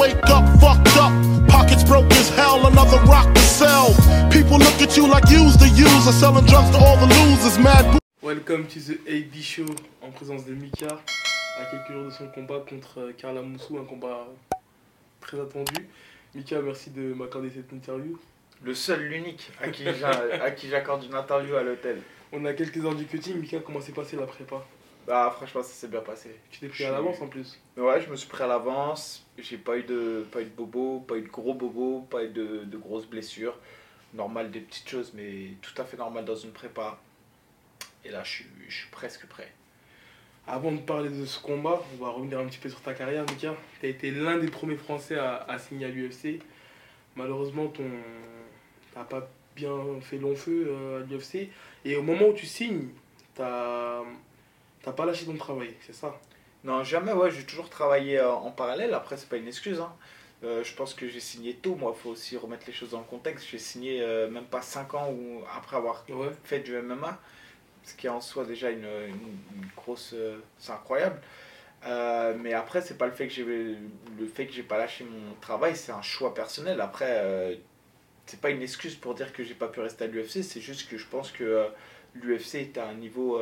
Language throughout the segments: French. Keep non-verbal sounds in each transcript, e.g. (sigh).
wake up fucked up. Pockets broke as hell, another rock to sell. People look at you like you's the user, selling drugs to all the losers. Mad Welcome to the AB Show en présence de Mika à quelques jours de son combat contre euh, Carla Moussou, un combat très attendu. Mika, merci de m'accorder cette interview. Le seul, l'unique à qui j'a- (laughs) à qui j'accorde une interview à l'hôtel. On a quelques heures du cutting. Mika, comment s'est passé la prépa? Bah franchement ça s'est bien passé. Tu t'es pris à l'avance en plus. Mais ouais, je me suis pris à l'avance. J'ai pas eu de pas eu de bobo, pas eu de gros bobo, pas eu de, de grosses blessures. Normal des petites choses, mais tout à fait normal dans une prépa. Et là, je suis, je suis presque prêt. Avant de parler de ce combat, on va revenir un petit peu sur ta carrière, Mika. Tu as été l'un des premiers Français à, à signer à l'UFC. Malheureusement, ton t'as pas bien fait long feu euh, à l'UFC. Et au moment où tu signes, t'as t'as pas lâché ton travail, c'est ça? Non, jamais, ouais, j'ai toujours travaillé euh, en parallèle. Après, c'est pas une excuse. Hein. Euh, je pense que j'ai signé tôt. Moi, faut aussi remettre les choses dans le contexte. J'ai signé euh, même pas 5 ans ou après avoir Ouais. fait du MMA, ce qui est en soi déjà une, une- une grosse. euh, c'est incroyable. Mais après, c'est pas le fait que j'ai le fait que j'ai pas lâché mon travail, c'est un choix personnel. Après, c'est pas une excuse pour dire que j'ai pas pu rester à l'UFC, c'est juste que je pense que l'UFC est à un niveau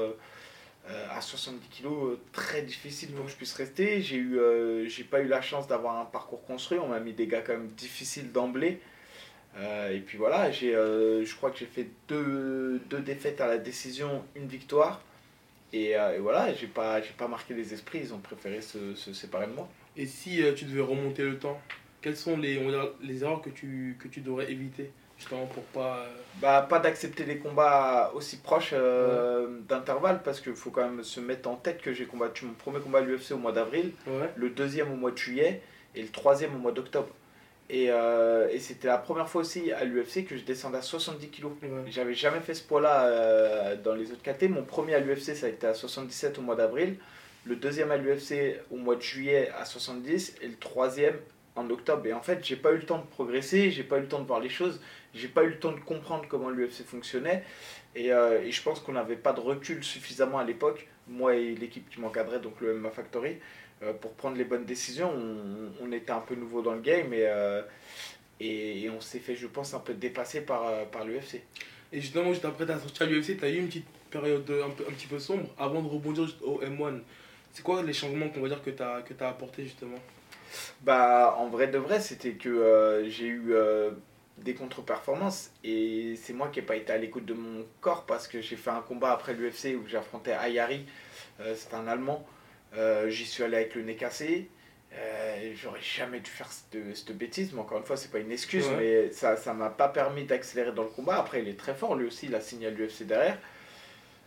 à 70 kilos euh, très difficile pour que je puisse rester. J'ai eu, euh, j'ai pas eu la chance d'avoir un parcours construit. On m'a mis des gars quand même difficiles d'emblée. Euh, et puis voilà, euh, je crois que j'ai fait deux, deux défaites à la décision, une victoire. Et, euh, voilà, j'ai pas, pas marqué les esprits. Ils ont préféré se, se séparer de moi. Et si euh, tu devais remonter le temps, quelles sont les, les erreurs que tu, que tu devrais éviter? Justement pour pas. euh, Bah, pas d'accepter des combats aussi proches euh, d'intervalle parce qu'il faut quand même se mettre en tête que j'ai combattu mon premier combat à l'UFC au mois d'avril, Ouais. le deuxième au mois de juillet et le troisième au mois d'octobre. Et, euh, et c'était la première fois aussi à l'UFC que je descendais à 70 kilos. ouais. J'avais jamais fait ce poids-là euh, dans les autres KT. Mon premier à l'UFC, ça a été à 77 au mois d'avril. Le deuxième à l'UFC au mois de juillet à 70. Et le troisième en octobre. Et en fait, j'ai pas eu le temps de progresser, j'ai pas eu le temps de voir les choses, j'ai pas eu le temps de comprendre comment l'UFC fonctionnait. Et, euh, et je pense qu'on n'avait pas de recul suffisamment à l'époque, moi et l'équipe qui m'encadrait, donc le MMA Factory, euh, pour prendre les bonnes décisions. On, était un peu nouveau dans le game et, euh, et, et on s'est fait, je pense, un peu dépasser par, par l'UFC. Et justement, juste après ta sortie à l'UFC, tu as eu une petite période de- un, petit peu sombre avant de rebondir au M1. C'est quoi les changements qu'on va dire que tu as, que as apporté justement? Bah, en vrai de vrai, c'était que euh, j'ai eu euh, des contre-performances et c'est moi qui n'ai pas été à l'écoute de mon corps parce que j'ai fait un combat après l'UFC où j'affrontais Ayari, euh, c'est un Allemand. J'y suis allé avec le nez cassé. J'aurais jamais dû faire cette, cette bêtise, mais encore une fois, c'est pas une excuse, Ouais. mais ça ça m'a pas permis d'accélérer dans le combat. Après, il est très fort, lui aussi, il a signé à l'UFC derrière.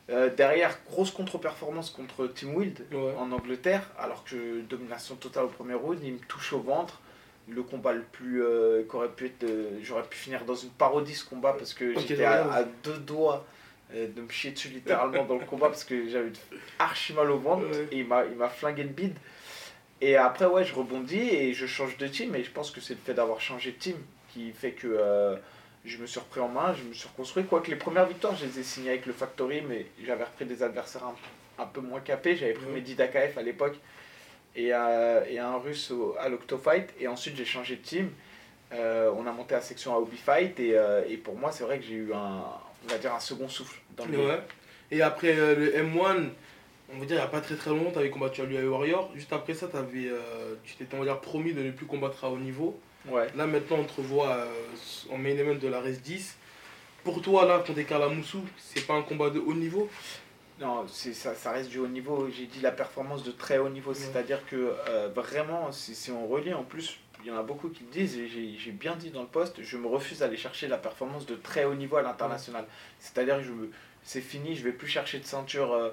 Euh, derrière, grosse contre-performance contre Tim Wild Ouais. en Angleterre, alors que domination totale au premier round, il me touche au ventre. Le combat le plus. euh, qu'aurait pu être. euh, J'aurais pu finir dans une parodie ce combat parce que j'étais à, deux doigts de me chier dessus littéralement dans le combat parce que j'avais archi mal au ventre Ouais. et il m'a il m'a flingué le bide. Et après, ouais, je rebondis et je change de team. Et je pense que c'est le fait d'avoir changé de team qui fait que je me suis repris en main, je me suis reconstruit. Quoique les premières victoires, je les ai signées avec le Factory, mais j'avais repris des adversaires un, un peu moins capés. J'avais pris. Mehdi Dakaev à l'époque et, euh, et un russe au- à l'Octofight. Et ensuite, j'ai changé de team. Euh, on a monté la section à Hobby Fight. Et, euh, et pour moi, c'est vrai que j'ai eu un, on va dire, un second souffle dans le. Ouais. Et après euh, le M1, on va dire il n'y a pas très très longtemps, tu avais combattu à l'UAE Warrior. Juste après ça, avais, tu t'étais promis de ne plus combattre à haut niveau. Ouais. Là maintenant, on te revoit euh, en main event de la RES 10. Pour toi, là, contre Carla Moussou, c'est pas un combat de haut niveau? Non, c'est ça, ça reste du haut niveau. J'ai dit la performance de très haut niveau, Ouais. c'est-à-dire que euh, vraiment, si, si on relie, en plus, il y en a beaucoup qui le disent, et j'ai bien dit dans le poste, je me refuse d'aller chercher la performance de très haut niveau à l'international. C'est-à-dire que me- c'est fini, je vais plus chercher de ceinture euh,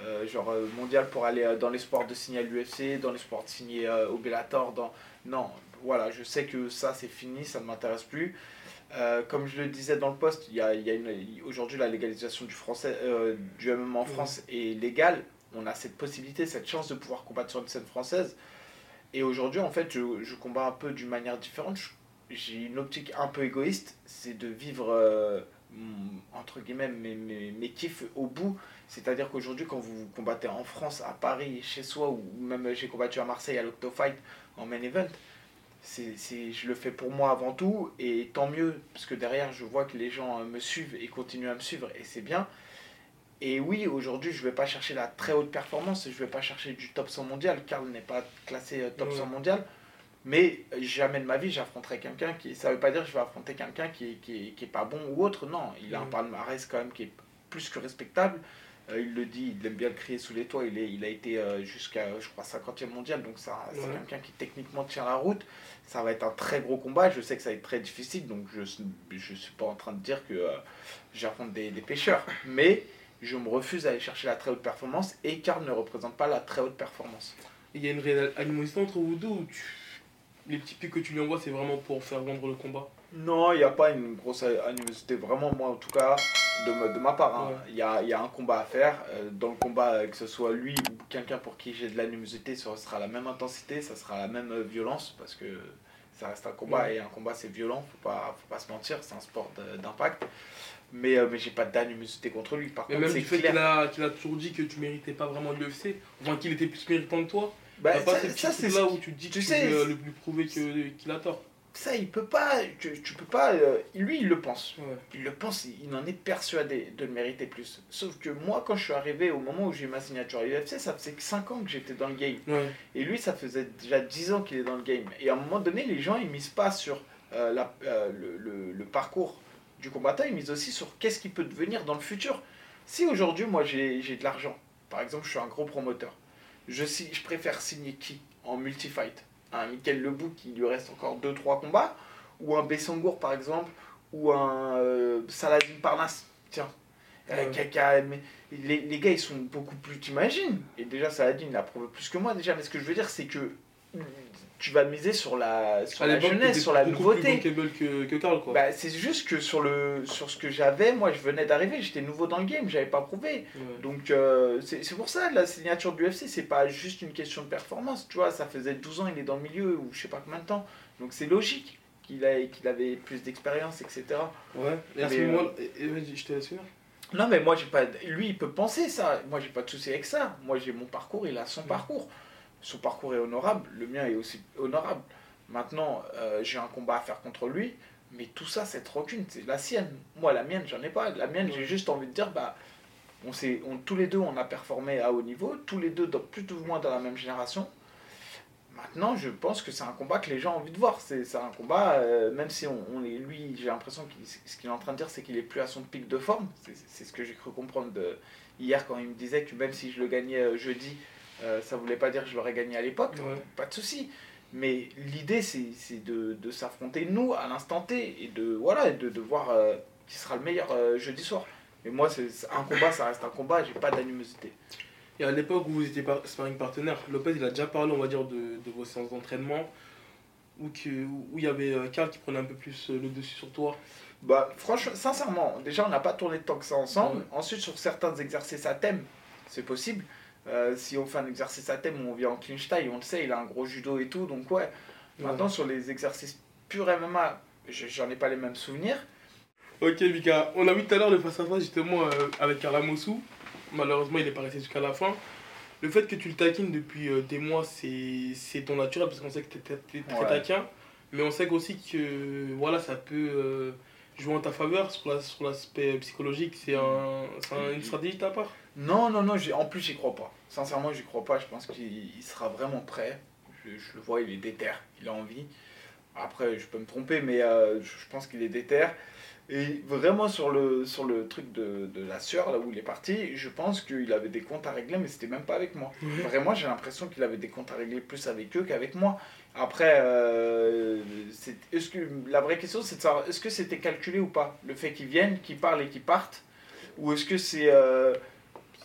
euh, genre mondiale pour aller euh, dans l'espoir de signer à l'UFC, dans l'espoir de signer au Bellator. Dans... Non, voilà, je sais que ça c'est fini, ça ne m'intéresse plus. Euh, comme je le disais dans le poste, il y a, a aujourd'hui la légalisation du, français, euh, du MMA en Ouais. France est légale. On a cette possibilité, cette chance de pouvoir combattre sur une scène française. Et aujourd'hui, en fait, je, je combats un peu d'une manière différente. J'ai une optique un peu égoïste, c'est de vivre euh, entre guillemets, mes, mes, mes kiffs au bout. C'est-à-dire qu'aujourd'hui, quand vous combattez en France, à Paris, chez soi, ou même j'ai combattu à Marseille à l'Octofight en main event, c'est, je le fais pour moi avant tout, et tant mieux, parce que derrière, je vois que les gens me suivent et continuent à me suivre, et c'est bien. Et oui, aujourd'hui, je ne vais pas chercher la très haute performance, je ne vais pas chercher du top 100 mondial. Karl n'est pas classé euh, top 100 mondial. Mais jamais de ma vie, j'affronterai quelqu'un qui. Ça ne veut pas dire que je vais affronter quelqu'un qui n'est qui, qui est pas bon ou autre. Non, il a un palmarès quand même qui est plus que respectable. Euh, il le dit, il aime bien le crier sous les toits. Il, est, il a été euh, jusqu'à, je crois, 50e mondial. Donc, ça, c'est quelqu'un qui techniquement tient la route. Ça va être un très gros combat. Je sais que ça va être très difficile. Donc, je ne suis pas en train de dire que j'affronte des, des pêcheurs. Mais je me refuse à aller chercher la très haute performance et Karl ne représente pas la très haute performance. Il y a une réelle animosité entre vous deux ou les petits pics que tu lui envoies, c'est vraiment pour faire vendre le combat? Non, il n'y a pas une grosse animosité. Vraiment, moi en tout cas, de, de ma part, hein. il y, a, y, a, un combat à faire. Euh, dans le combat, que ce soit lui ou quelqu'un pour qui j'ai de l'animosité, ça sera la même intensité, ça sera la même euh, violence parce que ça reste un combat et un combat c'est violent, faut pas, faut pas se mentir, c'est un sport d'impact mais, euh, mais j'ai pas d'animosité contre lui. Par mais contre, même du fait qu'il a, a toujours dit que tu méritais pas vraiment l'UFC, enfin qu'il était plus méritant que toi. Bah, pas ça, c'est là où tu te dis tu que sais, tu lui prouver qu'il a tort. Ça, il peut pas, tu, tu peux pas, euh, lui il le pense. Il le pense, il, en est persuadé de le mériter plus. Sauf que moi, quand je suis arrivé au moment où j'ai ma signature à l'UFC, ça faisait que 5 ans que j'étais dans le game. Et lui, ça faisait déjà 10 ans qu'il est dans le game. Et à un moment donné, les gens ils misent pas sur euh, la, le, le, le parcours du combattant, il mise aussi sur qu'est-ce qui peut devenir dans le futur. Si aujourd'hui, moi, j'ai de l'argent, par exemple, je suis un gros promoteur, je, je préfère signer qui en multi-fight? Un Michael Lebou qui lui reste encore 2-3 combats Ou un Bessangour, par exemple Ou un euh, Saladin Parnasse Tiens. Euh, les, les, gars, ils sont beaucoup plus, t'imagines Et déjà, Saladin, il a prouvé plus que moi, déjà. Mais ce que je veux dire, c'est que tu vas miser sur la, sur la jeunesse, sur la nouveauté. que, que Carl, quoi. Bah, c'est juste que sur, le, sur ce que j'avais, moi je venais d'arriver, j'étais nouveau dans le game, j'avais pas prouvé. Donc euh, c'est pour ça, la signature du UFC, c'est pas juste une question de performance. Tu vois, ça faisait 12 ans, il est dans le milieu, ou je sais pas combien de temps. Donc c'est logique qu'il qu'il avait plus d'expérience, etc. Ouais, et à ce moment-là, je te laisse Non, mais moi j'ai pas. Lui, il peut penser ça. Moi j'ai pas de souci avec ça. Moi j'ai mon parcours, il a son parcours son parcours est honorable, le mien est aussi honorable. Maintenant, euh, j'ai un combat à faire contre lui, mais tout ça, cette rancune, c'est la sienne. Moi, la mienne, j'en ai pas. La mienne, j'ai juste envie de dire, bah, on on, tous les deux, on a performé à haut niveau, tous les deux, dans, plus ou moins dans la même génération. Maintenant, je pense que c'est un combat que les gens ont envie de voir. C'est un combat, euh, même si on, on est, lui, j'ai l'impression que ce qu'il est en train de dire, c'est qu'il est plus à son pic de forme. C'est ce que j'ai cru comprendre de, hier quand il me disait que même si je le gagnais euh, jeudi, euh, ça voulait pas dire que je l'aurais gagné à l'époque, pas de souci. Mais l'idée, c'est de, de s'affronter nous à l'instant T et de, voilà, de, de voir euh, qui sera le meilleur euh, jeudi soir. Mais moi, c'est un combat, ça reste un combat, j'ai pas d'animosité. Et à l'époque où vous étiez sparring partenaire, Lopez, il a déjà parlé, on va dire, de, de vos séances d'entraînement, où il y avait Karl qui prenait un peu plus le dessus sur toi. Bah, franchement, sincèrement, déjà, on n'a pas tourné tant que ça ensemble. Ensuite, sur certains exercices à thème, c'est possible. Euh, si on fait un exercice à thème où on vient en clinch taille, on le sait, il a un gros judo et tout, donc ouais. Maintenant, sur les exercices purs MMA, j'en ai pas les mêmes souvenirs. Ok, Vika, on a vu tout à l'heure le face-à-face justement euh, avec Karamosu. Malheureusement, il est pas resté jusqu'à la fin. Le fait que tu le taquines depuis euh, des mois, c'est ton naturel parce qu'on sait que tu es, très taquin. Mais on sait aussi que voilà, ça peut jouer en ta faveur sur l'aspect psychologique. C'est un, une stratégie de ta part? Non, non, non, en plus, j'y crois pas. Sincèrement, j'y crois pas. Je pense qu'il sera vraiment prêt. Je, le vois, il est déter, il a envie. Après, je peux me tromper, mais euh, je pense qu'il est déter. Et vraiment sur le, sur le truc de, de, la sueur, là où il est parti, je pense qu'il avait des comptes à régler, mais c'était même pas avec moi. Vraiment, j'ai l'impression qu'il avait des comptes à régler plus avec eux qu'avec moi. Après, euh, est-ce que, la vraie question, c'est de savoir, est-ce que c'était calculé ou pas? Le fait qu'ils viennent, qu'ils parlent et qu'ils partent? Ou est-ce que c'est euh,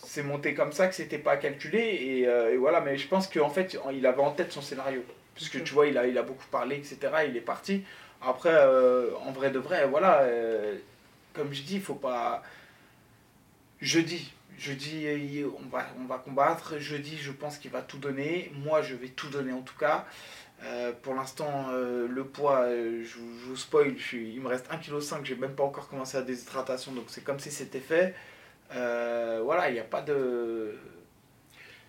c'est monté comme ça, que c'était pas calculé? Et, euh, et, voilà, mais je pense qu'en fait, il avait en tête son scénario. Puisque tu vois, il a, il a beaucoup parlé, etc. Il est parti. Après, euh, en vrai de vrai, voilà, comme je dis, il faut pas. Je dis, Jeudi, on va, on va combattre. Jeudi, je pense qu'il va tout donner. Moi, je vais tout donner en tout cas. Euh, pour l'instant, euh, le poids, euh, je, vous spoil, il me reste 1,5 kg, j'ai même pas encore commencé la déshydratation, donc c'est comme si c'était fait. voilà, il n'y a pas de.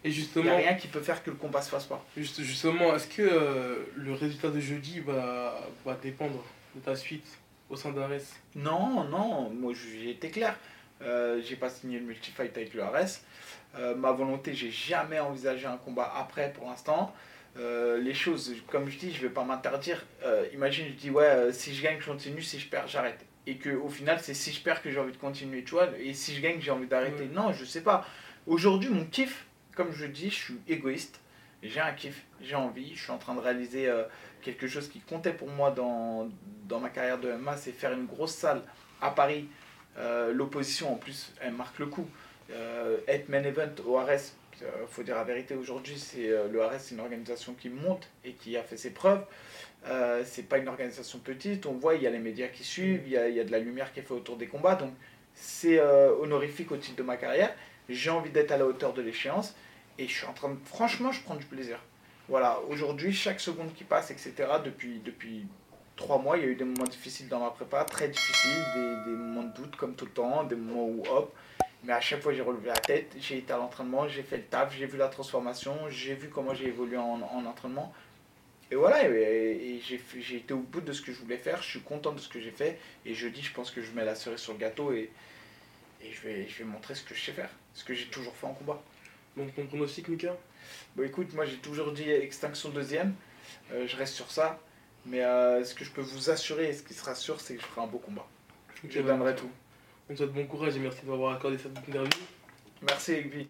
Et justement. Il n'y a rien qui peut faire que le combat se fasse pas. Juste, justement, est-ce que le résultat de jeudi va, va dépendre de ta suite au sein d'Ares? Non, non, moi j'ai été clair. j'ai pas signé le multifight avec le Ares. ma volonté, j'ai jamais envisagé un combat après pour l'instant. Euh, les choses, comme je dis, je vais pas m'interdire. Euh, imagine, je dis, ouais, euh, si je gagne, je continue, si je perds, j'arrête. Et qu'au final, c'est si je perds que j'ai envie de continuer, tu vois, et si je gagne, j'ai envie d'arrêter. Non, je sais pas. Aujourd'hui, mon kiff, comme je dis, je suis égoïste. J'ai un kiff, j'ai envie, je suis en train de réaliser quelque chose qui comptait pour moi dans, dans ma carrière de MMA, c'est faire une grosse salle à Paris. L'opposition, en plus, elle marque le coup. être main event au RS, il euh, faut dire la vérité aujourd'hui, c'est euh, le c'est une organisation qui monte et qui a fait ses preuves. Euh, c'est pas une organisation petite, on voit, il y a les médias qui suivent, il y a, il y a de la lumière qui est faite autour des combats, donc c'est euh, honorifique au titre de ma carrière. J'ai envie d'être à la hauteur de l'échéance et je suis en train de, franchement, je prends du plaisir. Voilà, aujourd'hui, chaque seconde qui passe, etc., depuis, depuis trois mois, il y a eu des moments difficiles dans ma prépa, très difficiles, des, des moments de doute comme tout le temps, des moments où hop, mais à chaque fois, j'ai relevé la tête, j'ai été à l'entraînement, j'ai fait le taf, j'ai vu la transformation, j'ai vu comment j'ai évolué en, en, entraînement. Et voilà, et, j'ai été au bout de ce que je voulais faire, je suis content de ce que j'ai fait. Et jeudi, je pense que je mets la cerise sur le gâteau et, et je, vais, je vais montrer ce que je sais faire, ce que j'ai toujours fait en combat. Donc ton pronostic, Mika? Bon, écoute, moi j'ai toujours dit extinction deuxième, euh, je reste sur ça. Mais euh, ce que je peux vous assurer et ce qui sera sûr, c'est que je ferai un beau combat. je donnerai tout. On te souhaite bon courage et merci de m'avoir accordé cette interview. Merci, Egby.